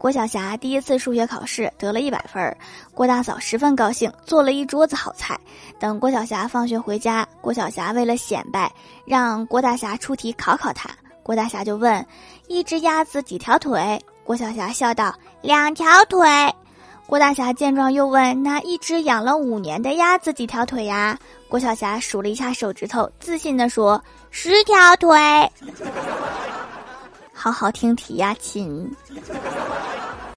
郭晓霞第一次数学考试得了一百分，郭大嫂十分高兴，做了一桌子好菜。等郭晓霞放学回家，郭晓霞为了显摆，让郭大侠出题考考她。郭大侠就问：“一只鸭子几条腿？”郭晓霞笑道：“两条腿。”郭大侠见状又问：“那一只养了五年的鸭子几条腿呀？”郭晓霞数了一下手指头，自信地说：“十条腿。”好好听题呀，亲。